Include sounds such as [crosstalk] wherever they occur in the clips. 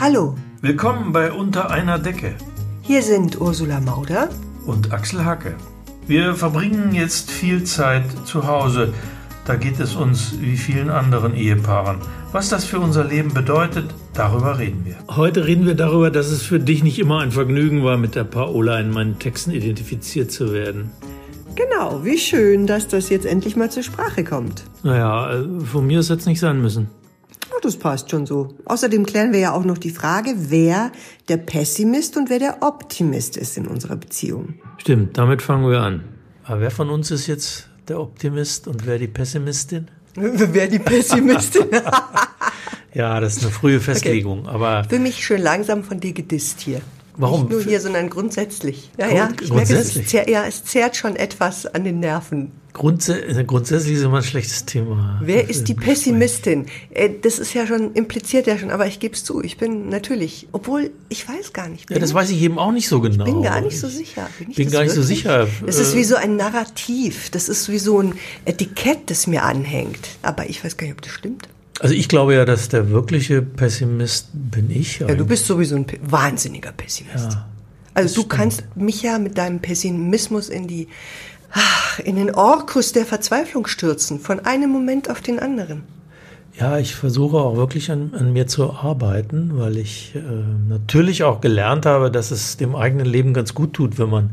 Hallo, Willkommen bei Unter einer Decke hier sind Ursula Mauder. und Axel Hacke. Wir verbringen jetzt viel Zeit zu Hause. Da geht es uns wie vielen anderen Ehepaaren. Was das für unser Leben bedeutet, darüber reden wir. Heute reden wir darüber, dass es für dich nicht immer ein Vergnügen war, mit der Paola in meinen Texten identifiziert zu werden. Genau, wie schön, dass das jetzt endlich mal zur Sprache kommt. Naja, äh, von mir ist jetzt nicht sein müssen. Das passt schon so. Außerdem klären wir ja auch noch die Frage, wer der Pessimist und wer der Optimist ist in unserer Beziehung. Stimmt, damit fangen wir an. Aber wer von uns ist jetzt der Optimist und wer die Pessimistin? [laughs] wer die Pessimistin? [laughs] Ja, das ist eine frühe Festlegung. Aber Für mich schön langsam von dir gedisst hier. Warum? Nicht nur hier, sondern grundsätzlich. Ja, Grund- ja, ich merke, es, grundsätzlich? zehrt, ja, es zehrt schon etwas an den Nerven. grundsä grundsätzlich ist immer ein schlechtes Thema. Wer ist die Pessimistin? Äh, Das ist ja schon, impliziert ja schon, aber ich gebe es zu, ich bin natürlich, obwohl ich weiß gar nicht. Ja, das weiß ich eben auch nicht so genau. Ich bin gar nicht so sicher. Ich ich bin gar nicht so wirklich? sicher. Das ist Äh, wie so ein Narrativ. Das ist wie so ein Etikett, das mir anhängt. Aber ich weiß gar nicht, ob das stimmt. Also ich glaube ja, dass der wirkliche Pessimist bin ich. Ja, du bist sowieso ein wahnsinniger Pessimist. Ja, also du kannst mich ja mit deinem Pessimismus in die ach, in den Orkus der Verzweiflung stürzen, von einem Moment auf den anderen. Ja, ich versuche auch wirklich an, an mir zu arbeiten, weil ich äh, natürlich auch gelernt habe, dass es dem eigenen Leben ganz gut tut, wenn man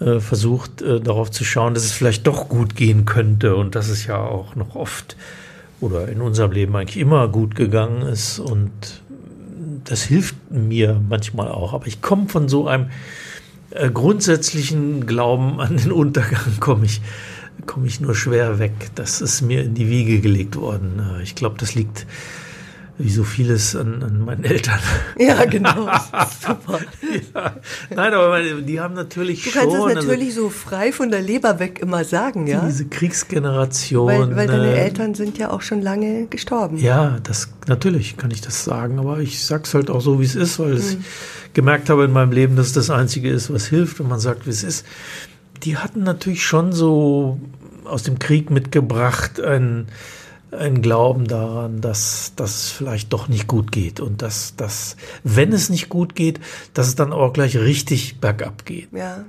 äh, versucht, äh, darauf zu schauen, dass es vielleicht doch gut gehen könnte und dass es ja auch noch oft oder in unserem Leben eigentlich immer gut gegangen ist und das hilft mir manchmal auch. Aber ich komme von so einem äh, grundsätzlichen Glauben an den Untergang, [laughs] komme ich, komme ich nur schwer weg. Das ist mir in die Wiege gelegt worden. Äh, Ich glaube, das liegt wie so vieles an, an meinen Eltern. Ja, genau. [laughs] Super. ja. Nein, aber die haben natürlich Du schon kannst es also natürlich so frei von der Leber weg immer sagen, ja? diese Kriegsgeneration. Weil, weil deine äh, Eltern sind ja auch schon lange gestorben. Ja, das natürlich kann ich das sagen, aber ich sag's halt auch so, wie es ist, weil Mhm. ich gemerkt habe in meinem Leben, dass es das Einzige ist, was hilft, wenn man sagt, wie es ist. Die hatten natürlich schon so aus dem Krieg mitgebracht einen, einen Glauben daran, dass das vielleicht doch nicht gut geht und dass, dass, wenn es nicht gut geht, dass es dann auch gleich richtig bergab geht. Ja.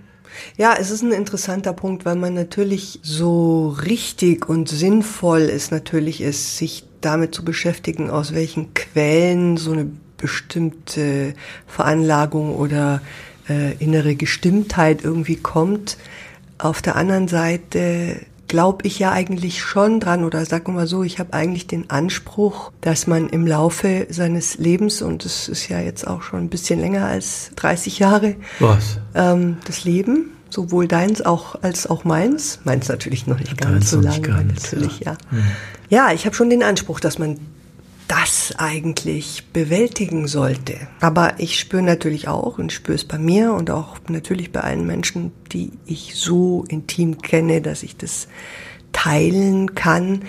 Ja, es ist ein interessanter Punkt, weil man natürlich so richtig und sinnvoll es natürlich ist, sich damit zu beschäftigen, aus welchen Quellen so eine bestimmte Veranlagung oder äh, innere Gestimmtheit irgendwie kommt. Auf der anderen Seite glaube ich ja eigentlich schon dran oder sagen wir mal so, ich habe eigentlich den Anspruch, dass man im Laufe seines Lebens, und es ist ja jetzt auch schon ein bisschen länger als 30 Jahre, Was? ähm, das Leben, sowohl deins auch als auch meins. Meins natürlich noch nicht ganz so lange, ganz, natürlich, ja. ja. Ja, ich habe schon den Anspruch, dass man das eigentlich bewältigen sollte. Aber ich spüre natürlich auch und spüre es bei mir und auch natürlich bei allen Menschen, die ich so intim kenne, dass ich das teilen kann,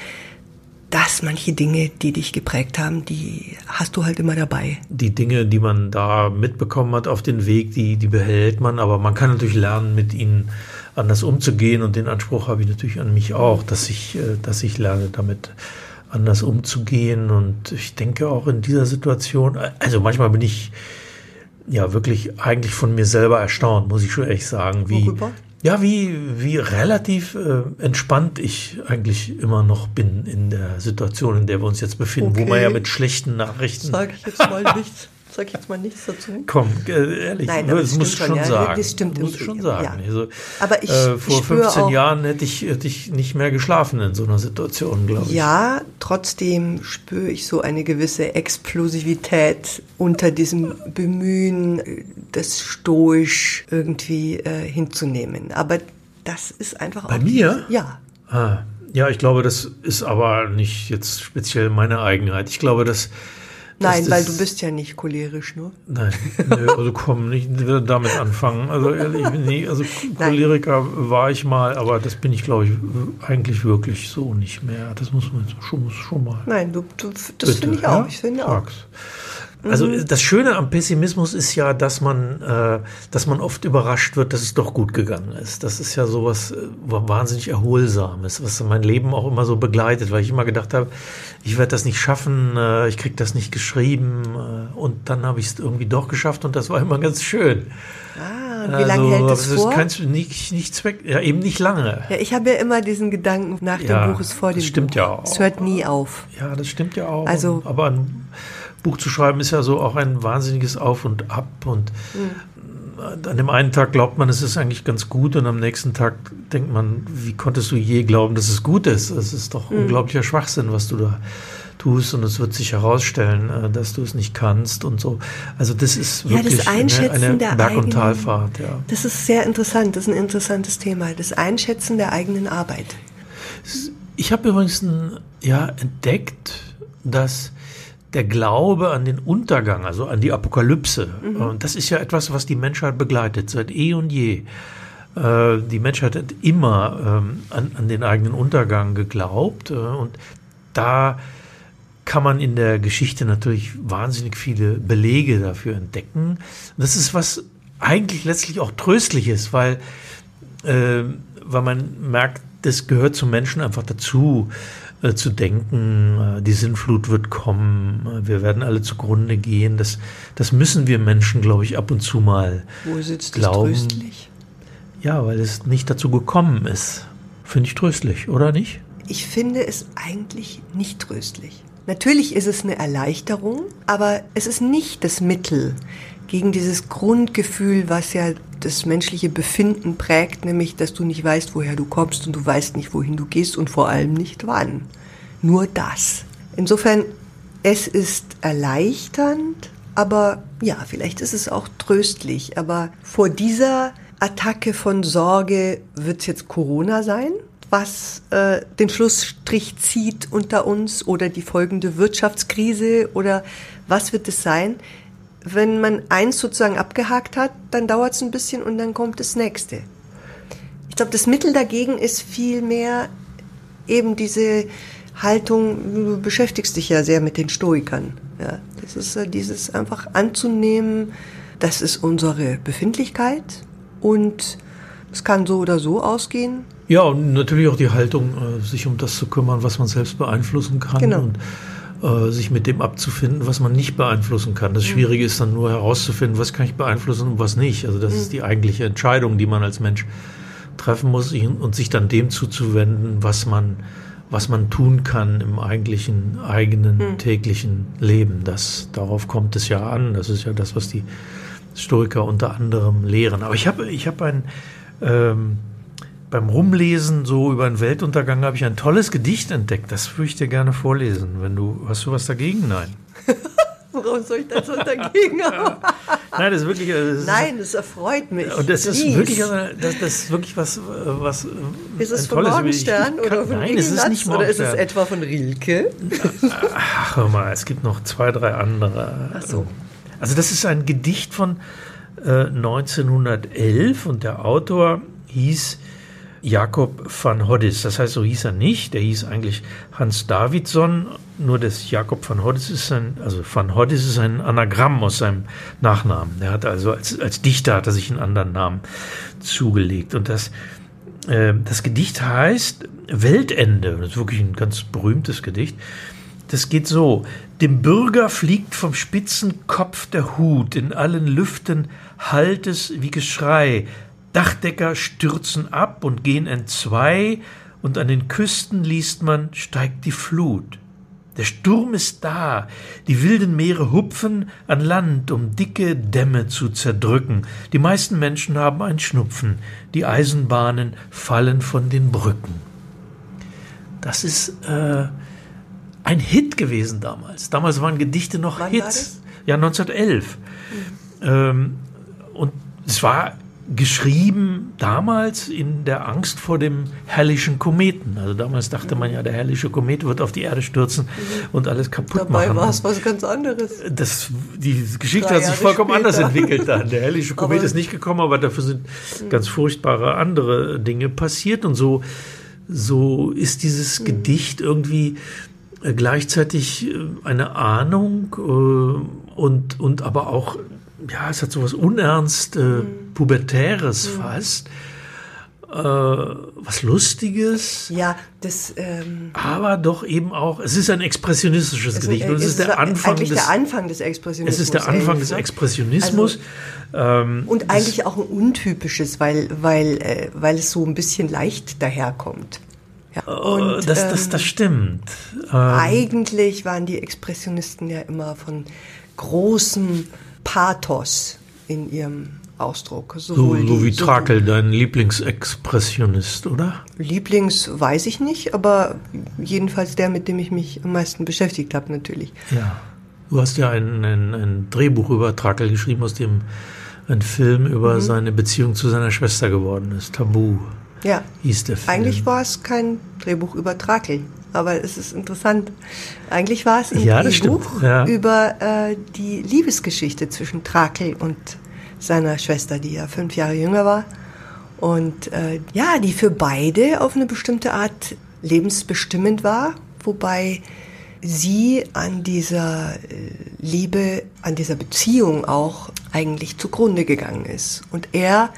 dass manche Dinge, die dich geprägt haben, die hast du halt immer dabei. die Dinge, die man da mitbekommen hat auf den Weg, die, die behält man, aber man kann natürlich lernen, mit ihnen anders umzugehen und den Anspruch habe ich natürlich an mich auch, dass ich, äh, dass ich lerne, damit anders umzugehen und ich denke auch in dieser Situation, also manchmal bin ich ja wirklich eigentlich von mir selber erstaunt, muss ich schon ehrlich sagen, wie, Worüber? ja, wie, wie relativ äh, entspannt ich eigentlich immer noch bin in der Situation, in der wir uns jetzt befinden, wo man Okay. ja mit schlechten Nachrichten Sag ich jetzt mal [laughs] nichts. Sag ich jetzt mal nichts dazu. Komm, äh, ehrlich, Nein, das das muss ich stimmt schon ja. sagen. Das stimmt muss ich schon sagen. ja. Also, Aber ich- äh, ich vor spüre 15 auch- Jahren hätte ich, hätte ich nicht mehr geschlafen in so einer Situation, glaube ich. Ja, trotzdem spüre ich so eine gewisse Explosivität unter diesem Bemühen, das stoisch irgendwie äh, hinzunehmen. Aber das ist einfach Bei auch mir? diese- Ja. Ah, ja, ich glaube, das ist aber nicht jetzt speziell meine Eigenheit. Ich glaube, dass. Nein, weil du bist ja nicht cholerisch, nur. Nein, nö, also komm, nicht damit anfangen. Also ehrlich, nee, also Choleriker war ich mal, aber das bin ich, glaube ich, eigentlich wirklich so nicht mehr. Das muss man schon, muss schon mal. Nein, du, du das finde ich auch. ja? Ich finde auch. Sag's. Also mhm. das Schöne am Pessimismus ist ja, dass man, äh, dass man oft überrascht wird, dass es doch gut gegangen ist. Das ist ja sowas äh, wahnsinnig Erholsames, was mein Leben auch immer so begleitet, weil ich immer gedacht habe, ich werde das nicht schaffen, äh, ich kriege das nicht geschrieben äh, und dann habe ich es irgendwie doch geschafft und das war immer ganz schön. Ah, und wie lange also, hält es vor? Kannst du nicht, nicht zweck, ja, eben nicht lange. Ja, ich habe ja immer diesen Gedanken, nach ja, dem Buch ist vor dem das stimmt Buch. ja auch. Es hört nie auf. Ja, das stimmt ja auch. Also, aber Buch zu schreiben ist ja so auch ein wahnsinniges Auf und Ab und mhm. an dem einen Tag glaubt man, es ist eigentlich ganz gut und am nächsten Tag denkt man, wie konntest du je glauben, dass es gut ist? Es ist doch mhm. unglaublicher Schwachsinn, was du da tust und es wird sich herausstellen, äh, dass du es nicht kannst und so. Also das ist wirklich ja, das Einschätzen eine, eine Berg- und Talfahrt. Ja. Das ist sehr interessant, das ist ein interessantes Thema, das Einschätzen der eigenen Arbeit. Ich habe übrigens ein, ja, entdeckt, dass der Glaube an den Untergang, also an die Apokalypse, mhm. und das ist ja etwas, was die Menschheit begleitet seit eh und je. Äh, die Menschheit hat immer ähm, an, an den eigenen Untergang geglaubt äh, und da kann man in der Geschichte natürlich wahnsinnig viele Belege dafür entdecken. Das ist was eigentlich letztlich auch tröstliches, weil, äh, weil man merkt, das gehört zum Menschen einfach dazu, äh, zu denken, äh, die Sinnflut wird kommen, äh, wir werden alle zugrunde gehen. Das, das müssen wir Menschen, glaube ich, ab und zu mal Wo sitzt glauben. Das tröstlich? Ja, weil es nicht dazu gekommen ist. Finde ich tröstlich, oder nicht? Ich finde es eigentlich nicht tröstlich. Natürlich ist es eine Erleichterung, aber es ist nicht das Mittel gegen dieses Grundgefühl, was ja das menschliche Befinden prägt, nämlich dass du nicht weißt, woher du kommst und du weißt nicht, wohin du gehst und vor allem nicht wann. Nur das. Insofern, es ist erleichternd, aber ja, vielleicht ist es auch tröstlich. Aber vor dieser Attacke von Sorge wird es jetzt Corona sein was äh, den Schlussstrich zieht unter uns oder die folgende Wirtschaftskrise oder was wird es sein? Wenn man eins sozusagen abgehakt hat, dann dauert es ein bisschen und dann kommt das nächste. Ich glaube, das Mittel dagegen ist vielmehr eben diese Haltung, du beschäftigst dich ja sehr mit den Stoikern. Ja, das ist äh, dieses einfach anzunehmen, das ist unsere Befindlichkeit und es kann so oder so ausgehen. Ja, und natürlich auch die Haltung, äh, sich um das zu kümmern, was man selbst beeinflussen kann. Genau. Und äh, sich mit dem abzufinden, was man nicht beeinflussen kann. Das. Schwierige ist dann nur herauszufinden, was kann ich beeinflussen und was nicht. Also das ist die eigentliche Entscheidung, die man als Mensch treffen muss und sich dann dem zuzuwenden, was man, was man tun kann im eigentlichen eigenen täglichen Leben. Das, darauf kommt es ja an. Das ist ja das, was die Stoiker unter anderem lehren. Aber ich habe ich hab ein ähm, beim Rumlesen so über den Weltuntergang habe ich ein tolles Gedicht entdeckt. Das würde ich dir gerne vorlesen. Wenn du hast du was dagegen? Nein. [laughs] Warum soll ich das dagegen haben? [laughs] Nein, das ist wirklich. Das ist, Nein, das erfreut mich. Und das ist wirklich, das, das, ist wirklich was, was. Ist es von Morgenstern kann, oder von Nein, es ist nicht Morgenstern. Oder ist es etwa von Rilke? Ach, hör mal, es gibt noch zwei, drei andere. Ach so. Also das ist ein Gedicht von äh, 1911 und der Autor hieß Jakob van Hoddis. Das heißt, so hieß er nicht. Der hieß eigentlich Hans Davidson. Nur das Jakob van Hoddis ist ein, also van Hoddis ist ein Anagramm aus seinem Nachnamen. Er hat also als, als Dichter hat er sich einen anderen Namen zugelegt. Und das, äh, das Gedicht heißt Weltende. Das ist wirklich ein ganz berühmtes Gedicht. Das geht so. Dem Bürger fliegt vom spitzen Kopf der Hut, in allen Lüften hallt es wie Geschrei, Dachdecker stürzen ab und gehen entzwei, und an den Küsten liest man, steigt die Flut. Der Sturm ist da, die wilden Meere hupfen an Land, um dicke Dämme zu zerdrücken. Die meisten Menschen haben ein Schnupfen, die Eisenbahnen fallen von den Brücken. Das ist äh, ein Hit gewesen damals. Damals waren Gedichte noch Wann Hits. Ja, 1911. Mhm. Ähm, und es war geschrieben damals in der Angst vor dem herrlichen Kometen. Also damals dachte man ja, der herrliche Komet wird auf die Erde stürzen mhm. und alles kaputt Dabei machen. Dabei war es was ganz anderes. Das, die Geschichte Drei hat sich vollkommen später. anders entwickelt dann. Der herrliche [laughs] Komet aber ist nicht gekommen, aber dafür sind mhm. ganz furchtbare andere Dinge passiert und so, so ist dieses mhm. Gedicht irgendwie äh, gleichzeitig äh, eine Ahnung und, und aber auch, ja, es hat so was Unernst, äh, mhm. Pubertäres mhm. fast äh, was Lustiges. Ja, das. Ähm, aber doch eben auch, es ist ein expressionistisches es, Gedicht. Und es, es ist der Anfang des, der Anfang des Expressionismus. Es ist der Anfang des Expressionismus. Also, ähm, und eigentlich auch ein untypisches, weil, weil, äh, weil es so ein bisschen leicht daherkommt. Ja, äh, und, das, das, ähm, das stimmt. Ähm, eigentlich waren die Expressionisten ja immer von großem Pathos in ihrem Ausdruck. So, so wie Trakel, dein Lieblingsexpressionist, oder? Lieblings weiß ich nicht, aber jedenfalls der, mit dem ich mich am meisten beschäftigt habe, natürlich. Ja. Du hast ja ein, ein, ein Drehbuch über Trakel geschrieben, aus dem ein Film über mhm. seine Beziehung zu seiner Schwester geworden ist. Tabu. Ja. Hieß der Film. Eigentlich war es kein Drehbuch über Trakel, aber es ist interessant. Eigentlich war es ein ja, Drehbuch ja. über äh, die Liebesgeschichte zwischen Trakel und seiner Schwester, die ja fünf Jahre jünger war. Und äh, ja, die für beide auf eine bestimmte Art lebensbestimmend war, wobei sie an dieser äh, Liebe, an dieser Beziehung auch eigentlich zugrunde gegangen ist. Und er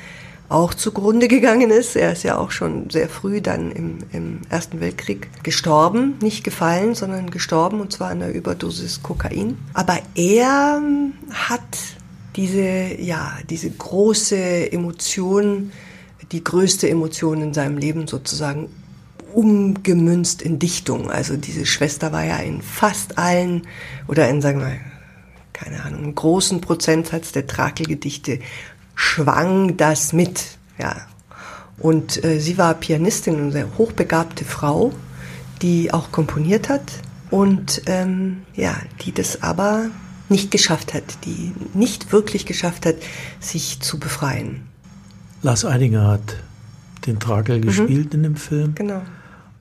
auch zugrunde gegangen ist. Er ist ja auch schon sehr früh dann im, im Ersten Weltkrieg gestorben, nicht gefallen, sondern gestorben und zwar an einer Überdosis Kokain. Aber er hat diese, ja, diese große Emotion, die größte Emotion in seinem Leben sozusagen umgemünzt in Dichtung. Also diese Schwester war ja in fast allen oder in, sagen wir, keine Ahnung, einem großen Prozentsatz der Trakelgedichte schwang das mit, ja. Und äh, sie war Pianistin, eine sehr hochbegabte Frau, die auch komponiert hat und ähm, ja, die das aber nicht geschafft hat, die nicht wirklich geschafft hat, sich zu befreien. Lars Eidinger hat den Trakel mhm. gespielt in dem Film. Genau.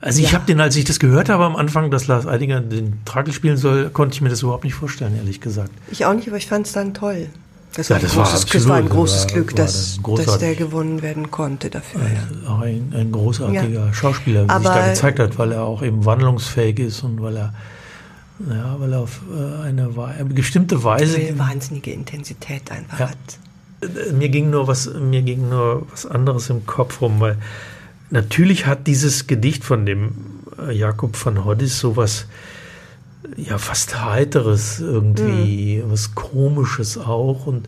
Also ich ja. habe den, als ich das gehört habe am Anfang, dass Lars Eidinger den Trakel spielen soll, konnte ich mir das überhaupt nicht vorstellen, ehrlich gesagt. Ich auch nicht, aber ich fand es dann toll. Das, ja, war, das, war, großes, das war ein großes war, Glück, dass, dass der gewonnen werden konnte dafür. Ja. Auch ein, ein großartiger ja. Schauspieler, wie sich da gezeigt hat, weil er auch eben wandlungsfähig ist und weil er ja, weil er auf äh, eine, eine bestimmte Weise. Eine wahnsinnige Intensität einfach ja. hat. Äh, mir ging nur was, mir ging nur was anderes im Kopf rum, weil natürlich hat dieses Gedicht von dem äh, Jakob von Hoddis sowas ja fast heiteres irgendwie, mhm. was komisches auch und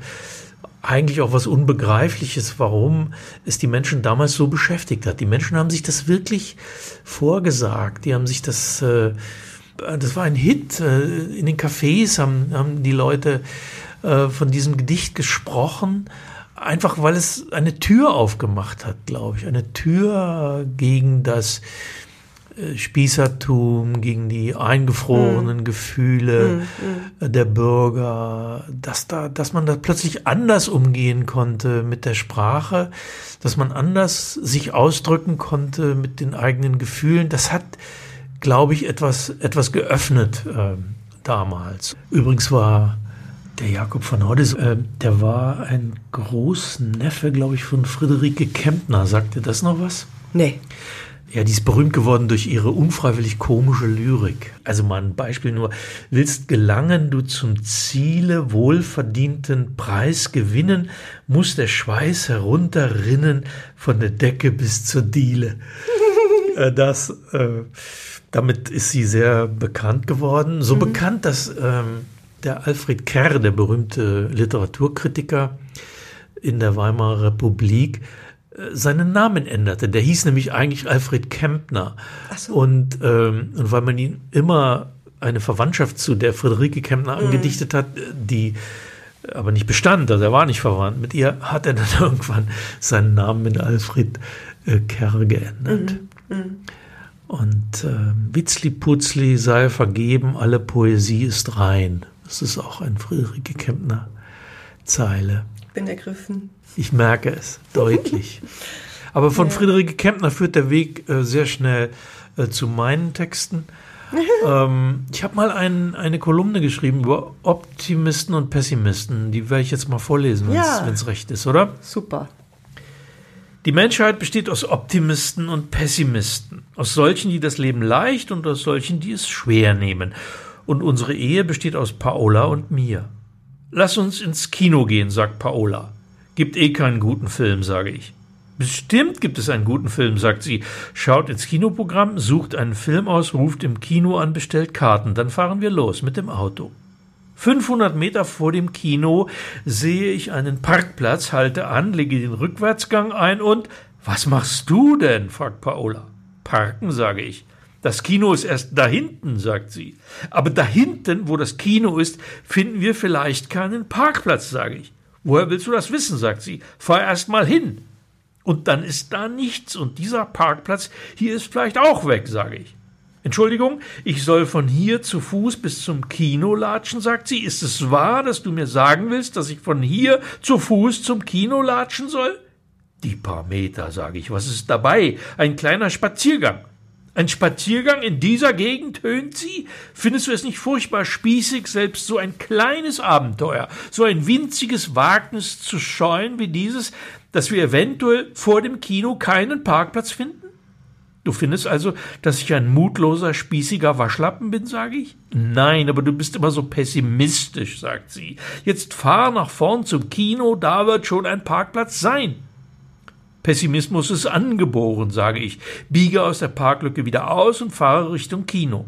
eigentlich auch was Unbegreifliches, warum es die Menschen damals so beschäftigt hat. Die Menschen haben sich das wirklich vorgesagt, die haben sich das äh, das war ein Hit. Äh, in den Cafés haben, haben die Leute äh, von diesem Gedicht gesprochen, einfach weil es eine Tür aufgemacht hat, glaube ich. Eine Tür gegen das Spießertum, gegen die eingefrorenen mm. Gefühle mm, mm. der Bürger, dass da, dass man da plötzlich anders umgehen konnte mit der Sprache, dass man anders sich ausdrücken konnte mit den eigenen Gefühlen. Das hat glaube ich, etwas, etwas geöffnet äh, damals. Übrigens war der Jakob von Hoddes, äh, der war ein Großneffe, glaube ich, von Friederike Kempner. Sagt ihr das noch was? Nee. Ja, die ist berühmt geworden durch ihre unfreiwillig komische Lyrik. Also mal ein Beispiel nur. Willst gelangen du zum Ziele wohlverdienten Preis gewinnen, muss der Schweiß herunterrinnen von der Decke bis zur Diele. [laughs] Äh, das, äh, damit ist sie sehr bekannt geworden. So mhm. bekannt, dass ähm, der Alfred Kerr, der berühmte Literaturkritiker in der Weimarer Republik, seinen Namen änderte. Der hieß nämlich eigentlich Alfred Kempner. So. Und, ähm, und weil man ihn immer eine Verwandtschaft zu der Friederike Kempner mhm. angedichtet hat, die aber nicht bestand, also er war nicht verwandt. Mit ihr hat er [laughs] dann irgendwann seinen Namen in Alfred äh, Kerr geändert. Mhm. Mhm. Und äh, Witzli Putzli sei vergeben, alle Poesie ist rein. Das ist auch ein Friederike Kempner Zeile. Ich bin ergriffen. Ich merke es deutlich. [laughs] Aber von ja. Friederike Kempner führt der Weg äh, sehr schnell äh, zu meinen Texten. [laughs] ähm, ich habe mal ein, eine Kolumne geschrieben über Optimisten und Pessimisten. Die werde ich jetzt mal vorlesen, wenn es ja. recht ist, oder? Super. Die Menschheit besteht aus Optimisten und Pessimisten, aus solchen, die das Leben leicht und aus solchen, die es schwer nehmen. Und unsere Ehe besteht aus Paola und mir. lass uns ins Kino gehen, sagt Paola. Gibt eh keinen guten Film, sage ich. Bestimmt gibt es einen guten Film, sagt sie. Schaut ins Kinoprogramm, sucht einen Film aus, ruft im Kino an, bestellt Karten. Dann fahren wir los mit dem Auto. 500 Meter vor dem Kino sehe ich einen Parkplatz, halte an, lege den Rückwärtsgang ein und was machst du denn? fragt Paola. Parken, sage ich. Das Kino ist erst da hinten, sagt sie. Aber da hinten, wo das Kino ist, finden wir vielleicht keinen Parkplatz, sage ich. Woher willst du das wissen? sagt sie. Fahr erst mal hin. Und dann ist da nichts und dieser Parkplatz hier ist vielleicht auch weg, sage ich. Entschuldigung, ich soll von hier zu Fuß bis zum Kino latschen, sagt sie. Ist es wahr, dass du mir sagen willst, dass ich von hier zu Fuß zum Kino latschen soll? Die paar Meter, sage ich. Was ist dabei? Ein kleiner Spaziergang. Ein Spaziergang in dieser Gegend, höhnt sie? Findest du es nicht furchtbar spießig, selbst so ein kleines Abenteuer, so ein winziges Wagnis zu scheuen wie dieses, dass wir eventuell vor dem Kino keinen Parkplatz finden? Du findest also, dass ich ein mutloser, spießiger Waschlappen bin, sage ich? Nein, aber du bist immer so pessimistisch, sagt sie. Jetzt fahr nach vorn zum Kino, da wird schon ein Parkplatz sein. Pessimismus ist angeboren, sage ich, biege aus der Parklücke wieder aus und fahre Richtung Kino.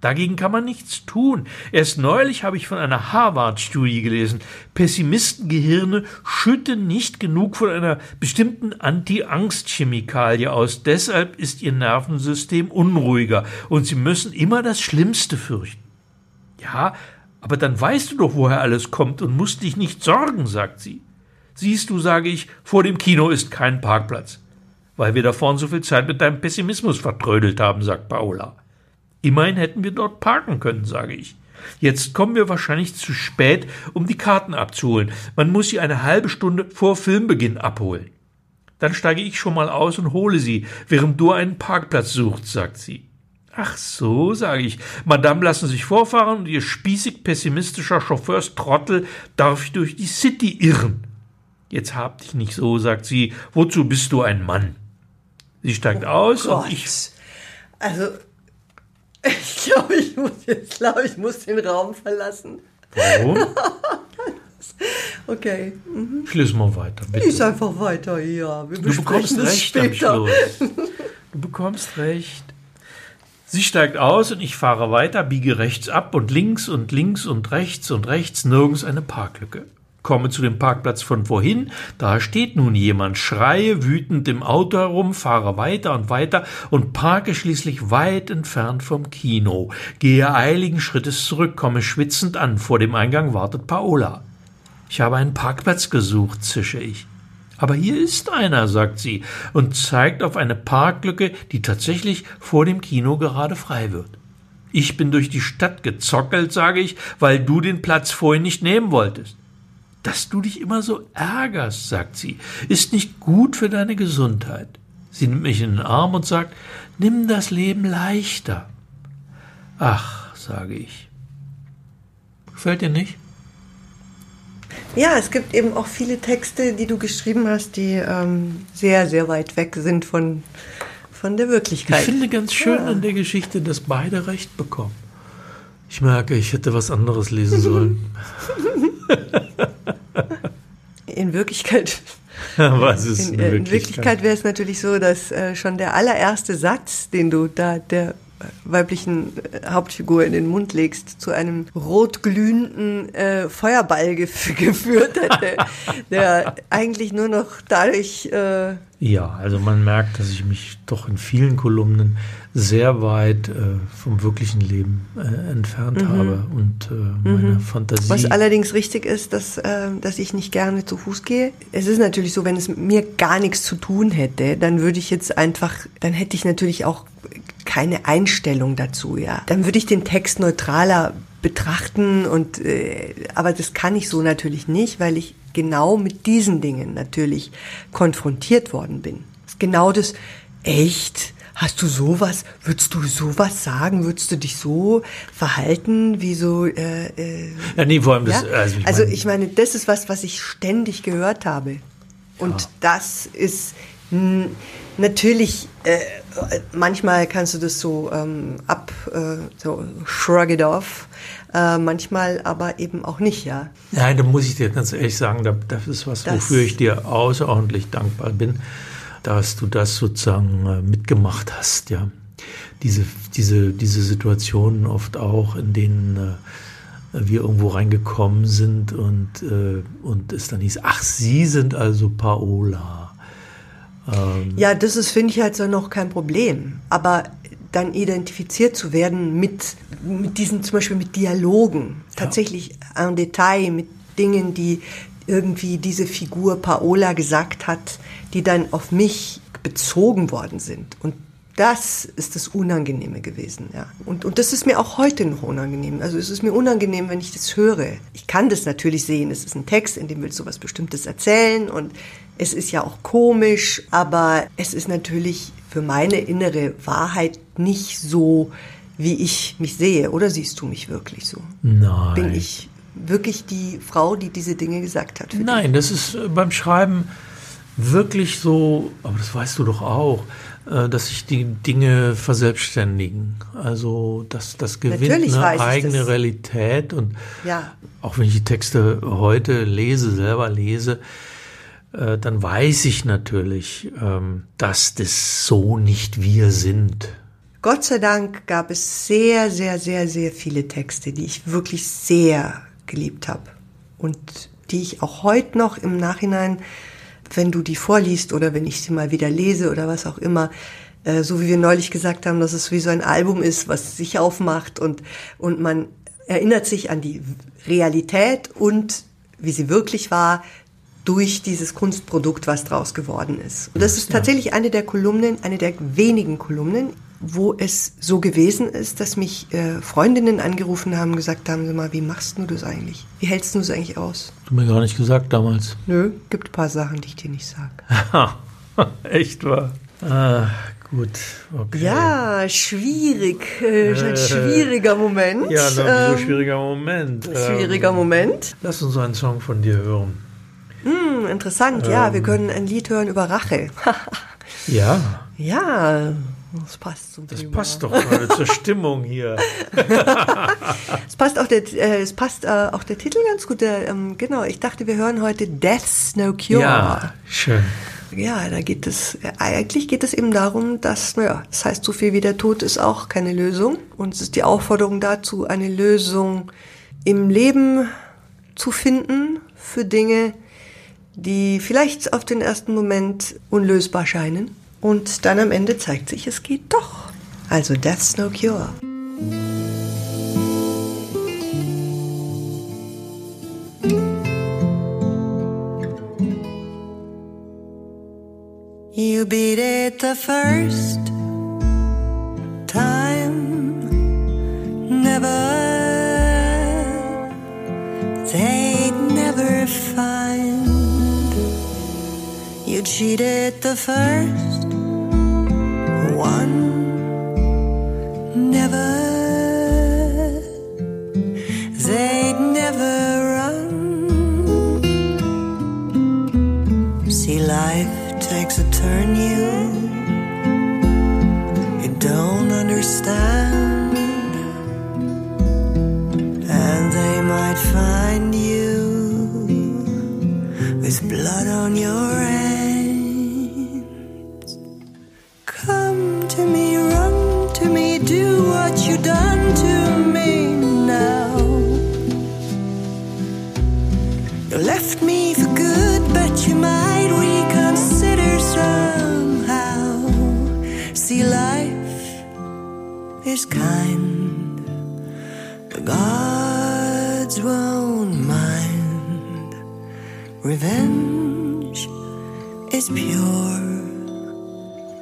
Dagegen kann man nichts tun. Erst neulich habe ich von einer Harvard-Studie gelesen. Pessimistengehirne schütten nicht genug von einer bestimmten Anti-Angst-Chemikalie aus. Deshalb ist ihr Nervensystem unruhiger und sie müssen immer das Schlimmste fürchten. Ja, aber dann weißt du doch, woher alles kommt und musst dich nicht sorgen, sagt sie. Siehst du, sage ich, vor dem Kino ist kein Parkplatz. Weil wir da vorn so viel Zeit mit deinem Pessimismus vertrödelt haben, sagt Paola. Immerhin hätten wir dort parken können, sage ich. Jetzt kommen wir wahrscheinlich zu spät, um die Karten abzuholen. Man muss sie eine halbe Stunde vor Filmbeginn abholen. Dann steige ich schon mal aus und hole sie, während du einen Parkplatz suchst, sagt sie. Ach so, sage ich. Madame lassen sich vorfahren und ihr spießig pessimistischer Chauffeurstrottel darf durch die City irren. Jetzt hab dich nicht so, sagt sie. Wozu bist du ein Mann? Sie steigt oh aus Gott. und ich. Also, [laughs] ich glaube, ich muss glaube ich, muss den Raum verlassen. Warum? [laughs] okay. Mhm. Schließ mal weiter, bitte. Lies einfach weiter, ja. Wir du bekommst recht später. am Schluss. [laughs] Du bekommst recht. Sie steigt aus und ich fahre weiter, biege rechts ab und links und links und rechts und rechts nirgends eine Parklücke. Komme zu dem Parkplatz von vorhin, da steht nun jemand, schreie wütend im Auto herum, fahre weiter und weiter und parke schließlich weit entfernt vom Kino, gehe eiligen Schrittes zurück, komme schwitzend an, vor dem Eingang wartet Paola. Ich habe einen Parkplatz gesucht, zische ich. Aber hier ist einer, sagt sie und zeigt auf eine Parklücke, die tatsächlich vor dem Kino gerade frei wird. Ich bin durch die Stadt gezockelt, sage ich, weil du den Platz vorhin nicht nehmen wolltest. Dass du dich immer so ärgerst, sagt sie, ist nicht gut für deine Gesundheit. Sie nimmt mich in den Arm und sagt, nimm das Leben leichter. Ach, sage ich. Gefällt dir nicht? Ja, es gibt eben auch viele Texte, die du geschrieben hast, die ähm, sehr, sehr weit weg sind von, von der Wirklichkeit. Ich finde ganz schön ja. an der Geschichte, dass beide Recht bekommen. Ich merke, ich hätte was anderes lesen sollen. [laughs] in Wirklichkeit. [laughs] Was ist in, in Wirklichkeit? In Wirklichkeit wäre es natürlich so, dass äh, schon der allererste Satz, den du da der weiblichen äh, Hauptfigur in den Mund legst, zu einem rotglühenden äh, Feuerball [laughs] gef geführt hätte, der eigentlich nur noch dadurch. Äh ja, also man merkt, dass ich mich doch in vielen Kolumnen sehr weit äh, vom wirklichen Leben äh, entfernt mhm. habe und äh, meine mhm. Fantasie. Was allerdings richtig ist, dass, dass ich nicht gerne zu Fuß gehe. Es ist natürlich so, wenn es mit mir gar nichts zu tun hätte, dann würde ich jetzt einfach, dann hätte ich natürlich auch keine Einstellung dazu, ja. Dann würde ich den Text neutraler betrachten und äh, aber das kann ich so natürlich nicht, weil ich genau mit diesen Dingen natürlich konfrontiert worden bin. Genau das echt Hast du sowas? Würdest du sowas sagen? Würdest du dich so verhalten wie so? Äh, äh, ja, nee, vor allem ja? das. Also ich, also ich meine, das ist was, was ich ständig gehört habe. Und ja. das ist Natürlich, äh, manchmal kannst du das so ähm, ab, äh, so shrug it off, äh, manchmal aber eben auch nicht, ja. Nein, da muss ich dir ganz ehrlich sagen, das ist was, das wofür ich dir außerordentlich dankbar bin, dass du das sozusagen äh, mitgemacht hast, ja. Diese, diese, diese Situationen oft auch, in denen äh, wir irgendwo reingekommen sind und, äh, und es dann hieß, ach, Sie sind also Paola. Ähm ja, das ist, finde ich, halt so noch kein Problem. Aber dann identifiziert zu werden mit, mit diesen, zum Beispiel mit Dialogen, tatsächlich ja. en Detail, mit Dingen, die irgendwie diese Figur Paola gesagt hat, die dann auf mich bezogen worden sind. Und das ist das Unangenehme gewesen, ja. Und, und das ist mir auch heute noch unangenehm. Also es ist mir unangenehm, wenn ich das höre. Ich kann das natürlich sehen. Es ist ein Text, in dem willst du was Bestimmtes erzählen und es ist ja auch komisch, aber es ist natürlich für meine innere Wahrheit nicht so, wie ich mich sehe. Oder siehst du mich wirklich so? Nein. Bin ich wirklich die Frau, die diese Dinge gesagt hat? Nein, dich? das ist äh, beim Schreiben wirklich so, aber das weißt du doch auch, dass sich die Dinge verselbstständigen. Also das, das gewinnt Natürlich eine eigene Realität. Und ja. auch wenn ich die Texte heute lese, selber lese, äh, dann weiß ich natürlich, ähm, dass das so nicht wir sind. Gott sei Dank gab es sehr, sehr, sehr, sehr viele Texte, die ich wirklich sehr geliebt habe und die ich auch heute noch im Nachhinein, wenn du die vorliest oder wenn ich sie mal wieder lese oder was auch immer, äh, so wie wir neulich gesagt haben, dass es wie so ein Album ist, was sich aufmacht und, und man erinnert sich an die Realität und wie sie wirklich war, durch dieses Kunstprodukt, was draus geworden ist. Und das ist tatsächlich eine der Kolumnen, eine der wenigen Kolumnen, wo es so gewesen ist, dass mich äh, Freundinnen angerufen haben, gesagt haben, sag mal, wie machst du das eigentlich? Wie hältst du das eigentlich aus? Du mir gar nicht gesagt damals. Nö, gibt ein paar Sachen, die ich dir nicht sage. [laughs] Echt wahr? Ah, gut, okay. Ja, schwierig. Äh, ein schwieriger Moment. Ja, na, wieso ähm, schwieriger Moment? Schwieriger ähm, Moment. Lass uns einen Song von dir hören. Hm, interessant, ähm, ja, wir können ein Lied hören über Rache. [laughs] ja. Ja, das passt zum Das Thema. passt doch gerade zur Stimmung hier. [laughs] es passt auch der, äh, es passt äh, auch der Titel ganz gut. Der, ähm, genau, ich dachte, wir hören heute Death's No Cure. Ja, schön. Ja, da geht es, äh, eigentlich geht es eben darum, dass, naja, das heißt, so viel wie der Tod ist auch keine Lösung. Und es ist die Aufforderung dazu, eine Lösung im Leben zu finden für Dinge, die vielleicht auf den ersten Moment unlösbar scheinen. Und dann am Ende zeigt sich, es geht doch. Also Death's No Cure. You beat it the first time, never. They'd never find you cheated the first life takes a turn you you don't understand, and they might find you with blood on your hands. Is kind, the gods won't mind. Revenge is pure,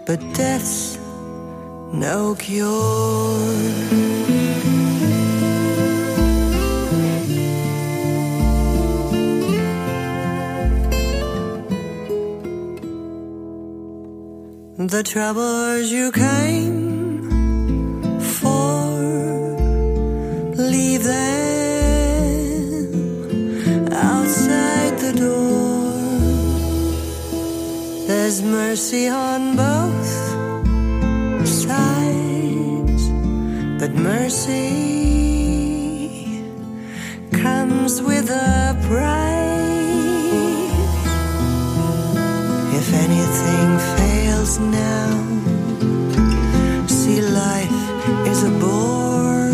but death's no cure. The troubles you came mercy on both sides, but mercy comes with a price. If anything fails now, see life is a bore.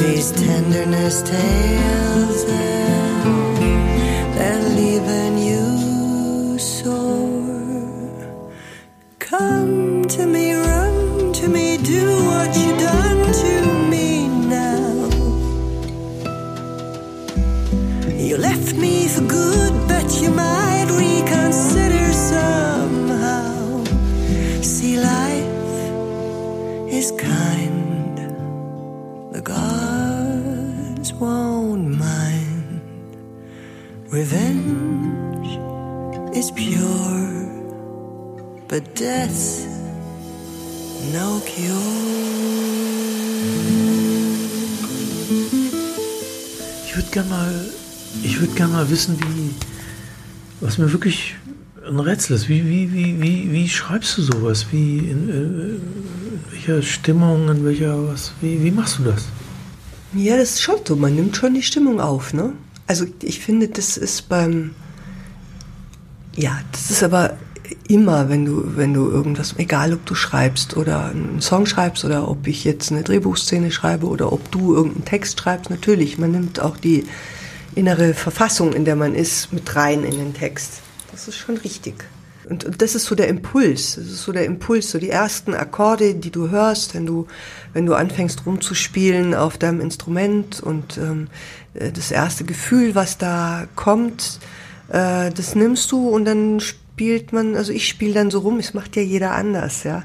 These tenderness tales, Revenge is pure, but death no cure. Ich würde gerne mal, ich würde gerne mal wissen, wie, was mir wirklich ein Rätsel ist. Wie, wie, wie, wie, wie schreibst du sowas? Wie, in, äh, in welcher Stimmung, in welcher, was, wie, wie machst du das? Ja, das ist schon so. Man nimmt schon die Stimmung auf, ne? Also ich finde, das ist beim, ja, das ist aber immer, wenn du, wenn du irgendwas, egal ob du schreibst oder einen Song schreibst oder ob ich jetzt eine Drehbuchszene schreibe oder ob du irgendeinen Text schreibst, natürlich, man nimmt auch die innere Verfassung, in der man ist, mit rein in den Text. Das ist schon richtig. Und, und das ist so der Impuls, das ist so der Impuls, so die ersten Akkorde, die du hörst, wenn du, wenn du anfängst rumzuspielen auf deinem Instrument und ähm, das erste Gefühl, was da kommt, äh, das nimmst du und dann spielt man, also ich spiele dann so rum, es macht ja jeder anders, ja.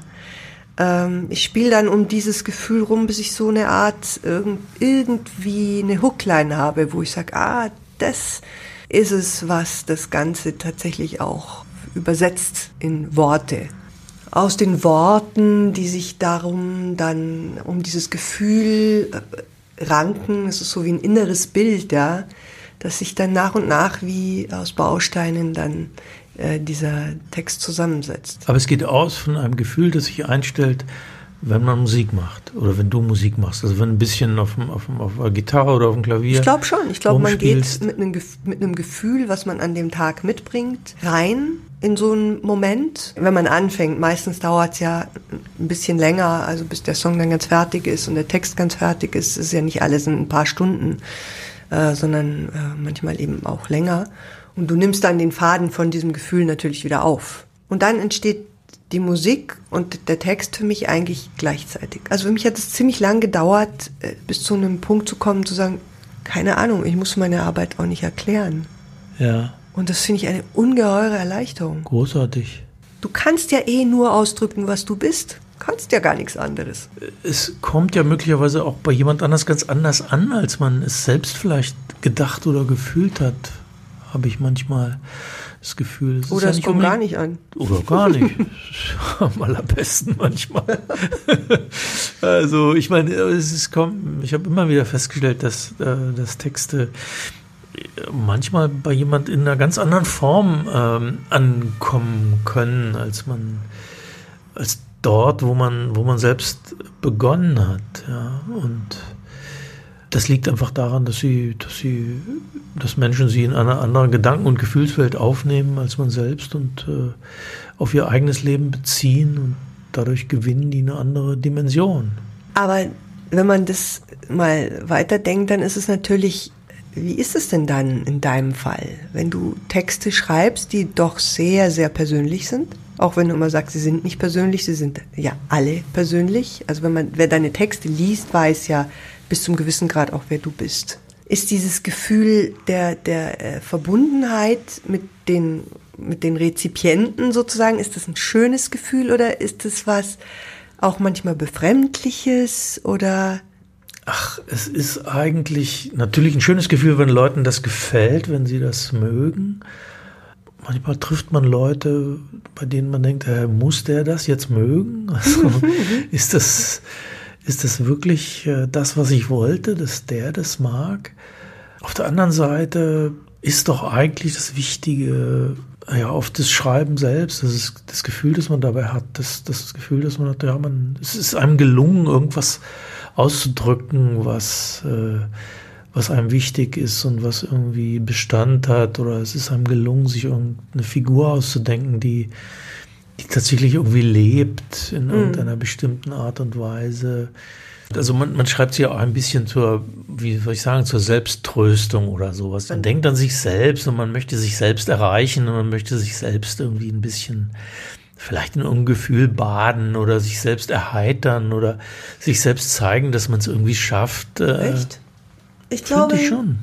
Ähm, ich spiele dann um dieses Gefühl rum, bis ich so eine Art irgend, irgendwie eine Hookline habe, wo ich sage, ah, das ist es, was das Ganze tatsächlich auch übersetzt in Worte. Aus den Worten, die sich darum dann um dieses Gefühl ranken, es ist so wie ein inneres Bild, ja, dass sich dann nach und nach wie aus Bausteinen dann äh, dieser Text zusammensetzt. Aber es geht aus von einem Gefühl, das sich einstellt, wenn man Musik macht oder wenn du Musik machst. Also wenn ein bisschen auf, auf, auf der Gitarre oder auf dem Klavier. Ich glaube schon. Ich glaube, man geht mit einem, mit einem Gefühl, was man an dem Tag mitbringt, rein in so einen Moment. Wenn man anfängt, meistens dauert es ja ein bisschen länger, also bis der Song dann ganz fertig ist und der Text ganz fertig ist, ist ja nicht alles in ein paar Stunden, äh, sondern äh, manchmal eben auch länger. Und du nimmst dann den Faden von diesem Gefühl natürlich wieder auf. Und dann entsteht die Musik und der Text für mich eigentlich gleichzeitig. Also für mich hat es ziemlich lang gedauert, äh, bis zu einem Punkt zu kommen, zu sagen, keine Ahnung, ich muss meine Arbeit auch nicht erklären. Ja. Und das finde ich eine ungeheure Erleichterung. Großartig. Du kannst ja eh nur ausdrücken, was du bist. Du kannst ja gar nichts anderes. Es kommt ja möglicherweise auch bei jemand anders ganz anders an, als man es selbst vielleicht gedacht oder gefühlt hat, habe ich manchmal das Gefühl. Es oder es ja kommt gar nicht an. Oder gar nicht. [laughs] Am allerbesten manchmal. [laughs] also ich meine, es ist kommt, ich habe immer wieder festgestellt, dass, äh, dass Texte manchmal bei jemand in einer ganz anderen Form ähm, ankommen können, als man, als dort, wo man, wo man selbst begonnen hat. Ja. Und das liegt einfach daran, dass sie, dass sie, dass Menschen sie in einer anderen Gedanken- und Gefühlswelt aufnehmen als man selbst und äh, auf ihr eigenes Leben beziehen und dadurch gewinnen die eine andere Dimension. Aber wenn man das mal weiterdenkt, dann ist es natürlich wie ist es denn dann in deinem Fall, wenn du Texte schreibst, die doch sehr, sehr persönlich sind? Auch wenn du immer sagst, sie sind nicht persönlich, sie sind ja alle persönlich. Also wenn man, wer deine Texte liest, weiß ja bis zum gewissen Grad auch, wer du bist. Ist dieses Gefühl der, der äh, Verbundenheit mit den, mit den Rezipienten sozusagen, ist das ein schönes Gefühl oder ist es was auch manchmal befremdliches oder Ach, es ist eigentlich natürlich ein schönes Gefühl, wenn Leuten das gefällt, wenn sie das mögen. Manchmal trifft man Leute, bei denen man denkt, äh, muss der das jetzt mögen? Also [laughs] ist das, ist das wirklich äh, das, was ich wollte, dass der das mag? Auf der anderen Seite ist doch eigentlich das Wichtige, ja, auf das Schreiben selbst, das ist das Gefühl, das man dabei hat, das, das Gefühl, dass man hat, ja, man, es ist einem gelungen, irgendwas auszudrücken, was, äh, was einem wichtig ist und was irgendwie Bestand hat, oder es ist einem gelungen, sich irgendeine Figur auszudenken, die, die tatsächlich irgendwie lebt in mhm. irgendeiner bestimmten Art und Weise. Also man, man schreibt sich auch ein bisschen zur, wie soll ich sagen, zur Selbsttröstung oder sowas. Man denkt an sich selbst und man möchte sich selbst erreichen und man möchte sich selbst irgendwie ein bisschen vielleicht in irgendein Gefühl baden oder sich selbst erheitern oder sich selbst zeigen, dass man es irgendwie schafft. Äh, Echt? Ich glaube ich schon.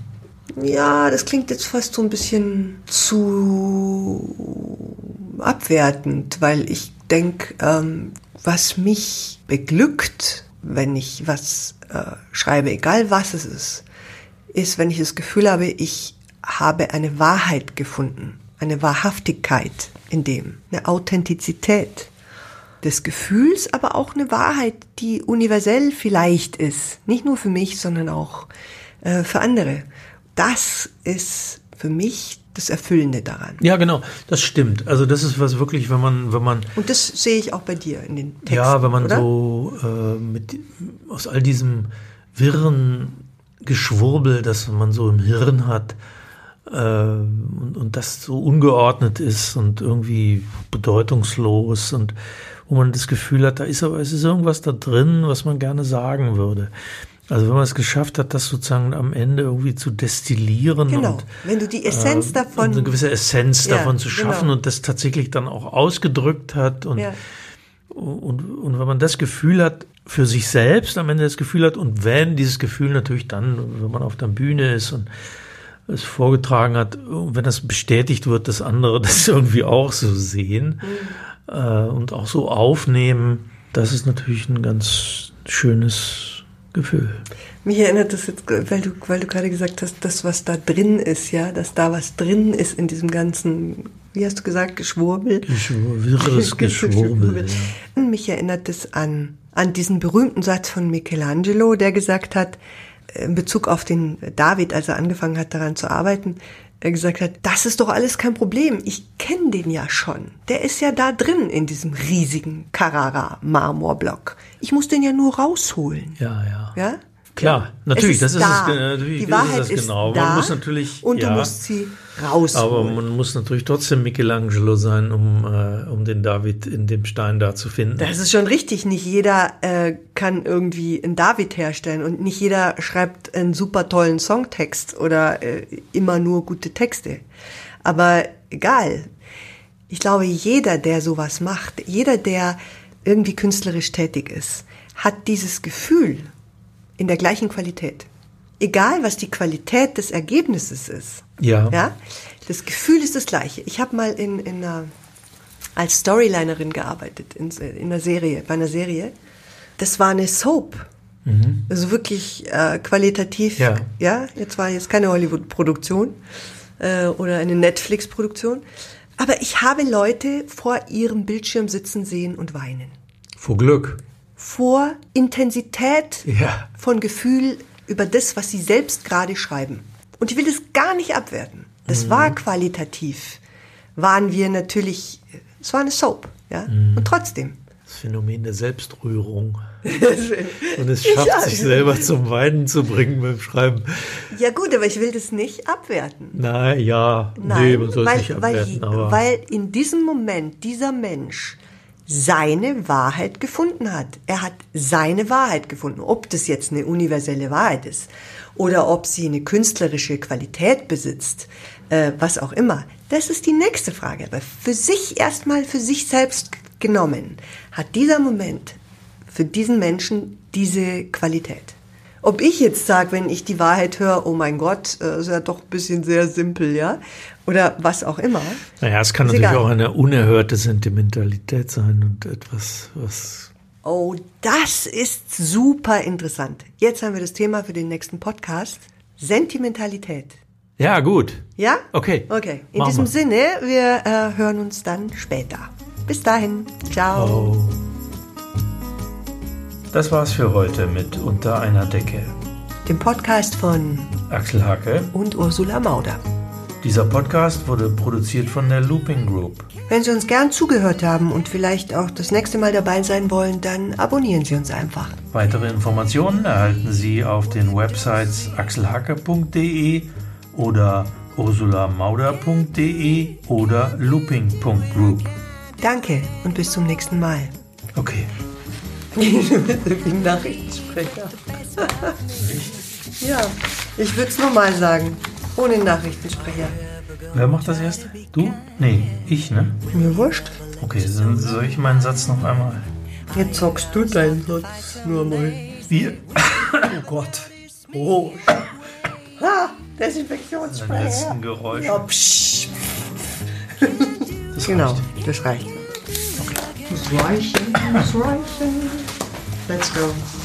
Ja, das klingt jetzt fast so ein bisschen zu abwertend, weil ich denke, ähm, was mich beglückt, wenn ich was äh, schreibe, egal was es ist, ist, wenn ich das Gefühl habe, ich habe eine Wahrheit gefunden, eine Wahrhaftigkeit in dem, eine Authentizität des Gefühls, aber auch eine Wahrheit, die universell vielleicht ist. Nicht nur für mich, sondern auch äh, für andere. Das ist für mich das Erfüllende daran. Ja, genau, das stimmt. Also das ist was wirklich, wenn man, wenn man. Und das sehe ich auch bei dir in den Texten. Ja, wenn man oder? so äh, mit aus all diesem wirren Geschwurbel, das man so im Hirn hat, äh, und, und das so ungeordnet ist und irgendwie bedeutungslos und wo man das Gefühl hat, da ist aber es ist irgendwas da drin, was man gerne sagen würde. Also wenn man es geschafft hat, das sozusagen am Ende irgendwie zu destillieren. Genau, und, wenn du die Essenz äh, davon. Eine gewisse Essenz ja, davon zu schaffen genau. und das tatsächlich dann auch ausgedrückt hat. Und, ja. und, und wenn man das Gefühl hat, für sich selbst am Ende das Gefühl hat und wenn dieses Gefühl natürlich dann, wenn man auf der Bühne ist und es vorgetragen hat, wenn das bestätigt wird, dass andere [laughs] das irgendwie auch so sehen mhm. äh, und auch so aufnehmen, das ist natürlich ein ganz schönes Gefühl. Mich erinnert das jetzt, weil du, weil du gerade gesagt hast, das, was da drin ist, ja, dass da was drin ist in diesem ganzen, wie hast du gesagt, Geschwurbel? Wirres [laughs] Geschwurbel. Ja. Mich erinnert es an, an diesen berühmten Satz von Michelangelo, der gesagt hat, in Bezug auf den David, als er angefangen hat, daran zu arbeiten, er gesagt hat, das ist doch alles kein Problem. Ich kenne den ja schon. Der ist ja da drin in diesem riesigen Carrara-Marmorblock. Ich muss den ja nur rausholen. Ja, ja. Ja? Klar, natürlich, ist das ist da. es, natürlich Die Wahrheit ist es genau. Da man muss natürlich, und ja, du musst sie rausholen. Aber man muss natürlich trotzdem Michelangelo sein, um, äh, um den David in dem Stein da zu finden. Das ist schon richtig. Nicht jeder äh, kann irgendwie einen David herstellen und nicht jeder schreibt einen super tollen Songtext oder äh, immer nur gute Texte. Aber egal. Ich glaube, jeder, der sowas macht, jeder, der irgendwie künstlerisch tätig ist, hat dieses Gefühl, in der gleichen Qualität. Egal, was die Qualität des Ergebnisses ist. Ja. ja das Gefühl ist das gleiche. Ich habe mal in, in einer, als Storylinerin gearbeitet, in, in einer Serie, bei einer Serie. Das war eine Soap. Mhm. Also wirklich äh, qualitativ. Ja. ja, jetzt war jetzt keine Hollywood-Produktion äh, oder eine Netflix-Produktion. Aber ich habe Leute vor ihrem Bildschirm sitzen sehen und weinen. Vor Glück vor Intensität ja. von Gefühl über das, was sie selbst gerade schreiben. Und ich will das gar nicht abwerten. Das mhm. war qualitativ. Waren wir natürlich, es war eine Soap, ja. Mhm. Und trotzdem. Das Phänomen der Selbstrührung. [laughs] Und es schafft, ja. sich selber zum Weinen zu bringen beim Schreiben. Ja gut, aber ich will das nicht abwerten. Na ja, Nein, nee, man soll es nicht abwerten. Weil, weil in diesem Moment dieser Mensch seine Wahrheit gefunden hat. Er hat seine Wahrheit gefunden. Ob das jetzt eine universelle Wahrheit ist oder ob sie eine künstlerische Qualität besitzt, äh, was auch immer, das ist die nächste Frage. Aber für sich erstmal, für sich selbst genommen, hat dieser Moment für diesen Menschen diese Qualität. Ob ich jetzt sage, wenn ich die Wahrheit höre, oh mein Gott, äh, ist ja doch ein bisschen sehr simpel, ja? Oder was auch immer. Naja, es kann natürlich egal. auch eine unerhörte Sentimentalität sein und etwas, was. Oh, das ist super interessant. Jetzt haben wir das Thema für den nächsten Podcast. Sentimentalität. Ja, gut. Ja? Okay. Okay. In diesem wir. Sinne, wir äh, hören uns dann später. Bis dahin. Ciao. Oh. Das war's für heute mit Unter einer Decke. Dem Podcast von Axel Hacke und Ursula Mauder. Dieser Podcast wurde produziert von der Looping Group. Wenn Sie uns gern zugehört haben und vielleicht auch das nächste Mal dabei sein wollen, dann abonnieren Sie uns einfach. Weitere Informationen erhalten Sie auf den Websites axelhacke.de oder ursulamauder.de oder looping.group. Danke und bis zum nächsten Mal. Okay. Wie Nachrichtensprecher. ja, ich würde es nochmal sagen. Ohne Nachrichtensprecher. Wer macht das erste? Du? Nee, ich, ne? Mir wurscht. Okay, dann soll ich meinen Satz noch einmal. Jetzt sagst du deinen Satz nur mal. Wir. Oh Gott. Oh. Ha, Deine Desinfektionssprecher. letzten Geräusche. Ja, psch. Das Genau, reicht. das reicht. Das reichen, das reichen. Let's go.